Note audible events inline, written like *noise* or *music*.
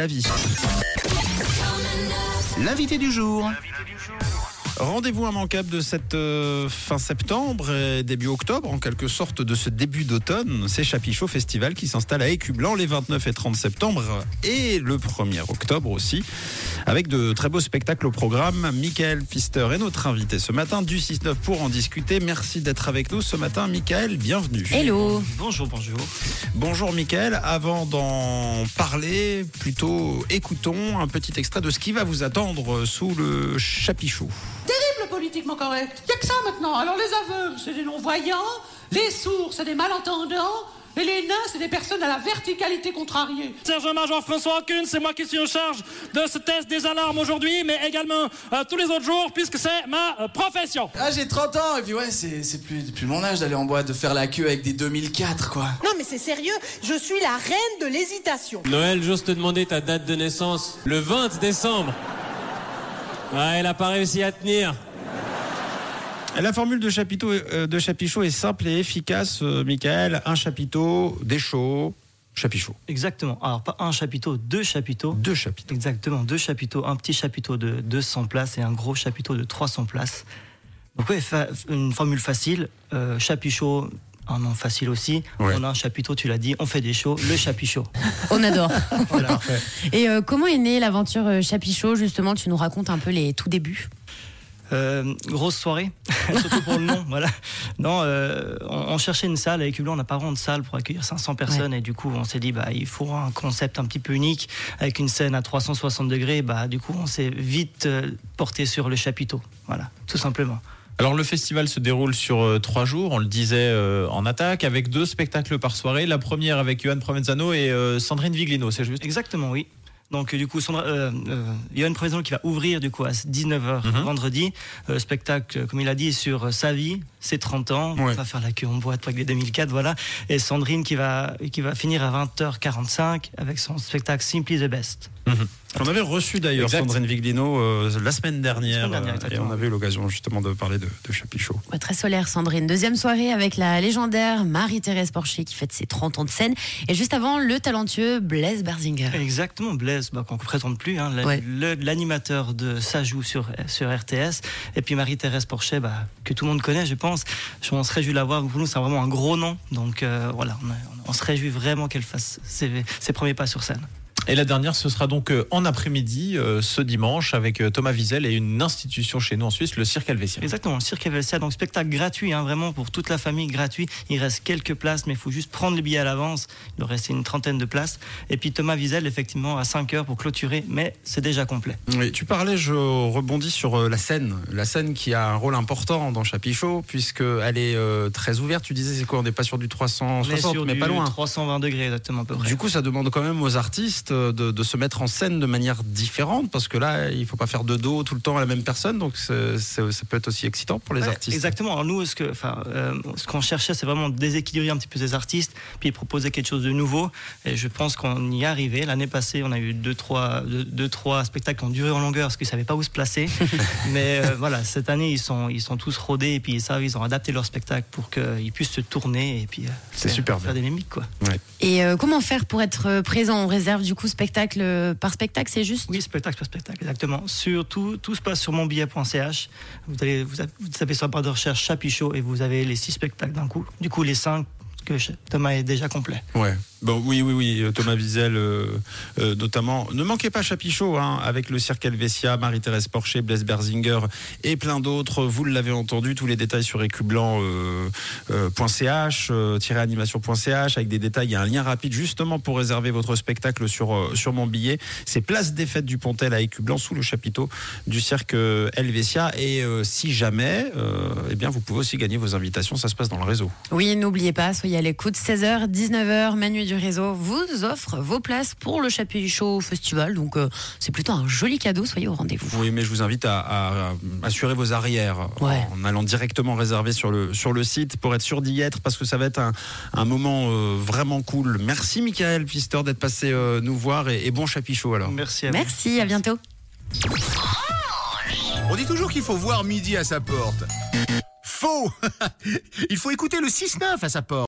la vie. L'invité du jour. Rendez-vous immanquable de cette euh, fin septembre et début octobre, en quelque sorte de ce début d'automne. C'est Chapichot Festival qui s'installe à Écublanc les 29 et 30 septembre et le 1er octobre aussi, avec de très beaux spectacles au programme. Michael Pfister est notre invité ce matin du 6-9 pour en discuter. Merci d'être avec nous ce matin, Michael. Bienvenue. Hello. Bonjour, bonjour. Bonjour Michael, avant d'en parler, plutôt écoutons un petit extrait de ce qui va vous attendre sous le chapichot. Politiquement correct. Y a que ça maintenant. Alors les aveugles, c'est des non-voyants, les sourds, c'est des malentendants, et les nains, c'est des personnes à la verticalité contrariée. Sergent-Major François Kuhn, c'est moi qui suis en charge de ce test des alarmes aujourd'hui, mais également euh, tous les autres jours, puisque c'est ma euh, profession. Ah, j'ai 30 ans, et puis ouais, c'est c'est plus, plus mon âge d'aller en boîte, de faire la queue avec des 2004, quoi. Non mais c'est sérieux, je suis la reine de l'hésitation. Noël, j'ose te demander ta date de naissance. Le 20 décembre. Ouais, elle a pas réussi à tenir. La formule de chapiteau, euh, de chapichot est simple et efficace, euh, Michael. Un chapiteau, des chauds, chapichot. Exactement. Alors, pas un chapiteau, deux chapiteaux. Deux chapiteaux. Exactement, deux chapiteaux. Un petit chapiteau de 200 places et un gros chapiteau de 300 places. Donc, oui, une formule facile. Euh, chapichot, un nom facile aussi. Ouais. On a un chapiteau, tu l'as dit, on fait des shows, le chapichot. *laughs* On adore. *laughs* Voilà. Et euh, comment est née l'aventure Chapichot Justement, tu nous racontes un peu les tout débuts. Euh, grosse soirée, *laughs* surtout pour le nom. Voilà. Non, euh, on, on cherchait une salle avec Hublot, on n'a pas vraiment de salle pour accueillir 500 personnes et du coup on s'est dit bah il faut un concept un petit peu unique avec une scène à 360 degrés. Bah du coup on s'est vite euh, porté sur le chapiteau. Voilà, tout simplement. Alors le festival se déroule sur trois jours, on le disait euh, en attaque, avec deux spectacles par soirée. La première avec Johan Provenzano et euh, Sandrine Viglino, c'est juste? Exactement, oui. Donc du coup, Sandra, euh, euh, Johan Président qui va ouvrir du coup à 19h Mhm. vendredi, Euh, spectacle euh, comme il a dit sur euh, sa vie, ses 30 ans, Ouais. on va faire la queue en boîte avec les 2004, voilà. Et Sandrine qui va qui va finir à 20h45 avec son spectacle Simply the Best. On avait reçu d'ailleurs. Sandrine Viglino euh, la semaine dernière, La semaine dernière, euh, et on avait eu l'occasion justement de parler de, de chapichot. Ouais, très solaire, Sandrine. Deuxième soirée avec la légendaire Marie-Thérèse Porcher qui fête ses 30 ans de scène. Et juste avant, le talentueux Blaise Berzinger. Exactement, Blaise, bah, qu'on ne présente plus, hein, Ouais. l'animateur de Ça joue sur, sur RTS, et puis Marie-Thérèse Porchet, bah, que tout le monde connaît, je pense. Je- On se réjouit de la voir, pour nous, c'est vraiment un gros nom, donc euh, voilà, on, on se réjouit vraiment qu'elle fasse ses, ses premiers pas sur scène. Et la dernière, ce sera donc euh, en après-midi, euh, ce dimanche, avec euh, Thomas Wiesel et une institution chez nous en Suisse, le Cirque Helvétien. Exactement, le Cirque Helvetia, donc spectacle gratuit, hein, vraiment pour toute la famille, gratuit. Il reste quelques places, mais il faut juste prendre le billet à l'avance. Il doit rester une trentaine de places. Et puis Thomas Wiesel, effectivement, à 5 heures pour clôturer, mais c'est déjà complet. Oui, tu parlais, je rebondis sur la scène. La scène qui a un rôle important dans Chapichot, puisqu'elle est euh, très ouverte. Tu disais, c'est quoi On n'est pas sur du On est 360, sur mais du pas loin. 320 degrés, exactement, à peu près. Du coup, ça demande quand même aux artistes de, de se mettre en scène de manière différente, parce que là, il faut pas faire de dos tout le temps à la même personne, donc c'est- c'est- ça peut être aussi excitant pour les Ouais, artistes. Exactement. Alors nous, ce que, enfin, euh, ce qu'on cherchait, c'est vraiment déséquilibrer un petit peu ces artistes, puis proposer quelque chose de nouveau. Et je pense qu'on y est arrivé. L'année passée, on a eu deux, trois, deux, deux, trois spectacles qui ont duré en longueur parce qu'ils savaient pas où se placer. *laughs* Mais euh, voilà, cette année, ils sont, ils sont tous rodés et puis ils savent, ils ont adapté leur spectacle pour qu'ils puissent se tourner et puis euh, C'est faire- super faire bien. des mimiques, quoi. Et euh, comment faire pour être présent On réserve du coup spectacle euh, par spectacle, c'est juste Oui, spectacle par spectacle, exactement. Sur tout, tout se passe sur monbillet.ch. Vous allez, vous, vous tapez sur la barre de recherche Chapichot et vous avez les six spectacles d'un coup. Du coup, les cinq que je- Thomas est déjà complet. Ouais. Oui, oui, oui. euh, Thomas Wiesel, euh, euh, notamment. Ne manquez pas Chapichot, hein, avec le Cirque Helvetia, Marie-Thérèse Porcher, Blaise Berzinger et plein d'autres. Vous l'avez entendu, tous les détails sur écublanc.ch, animation.ch, avec des détails. Il y a un lien rapide justement pour réserver votre spectacle sur, mon billet. C'est place des fêtes du Pontel à Écublanc, sous le chapiteau du Cirque Helvetia. Et si jamais, eh bien, vous pouvez aussi gagner vos invitations. Ça se passe dans le réseau. Oui, n'oubliez pas, soyez à l'écoute. 16h, 19h, Manu du réseau vous offre vos places pour le Chapichot Festival. Donc, euh, c'est plutôt un joli cadeau. Soyez au rendez-vous. Oui, mais je vous invite à, à assurer vos arrières Ouais. en allant directement réserver sur le, sur le site pour être sûr d'y être parce que ça va être un, un moment euh, vraiment cool. Merci Michael Pfister d'être passé euh, nous voir et, et bon chapichot alors. Merci à vous. Merci, à bientôt. On dit toujours qu'il faut voir midi à sa porte. Faux *laughs* Il faut écouter le 6-9 à sa porte.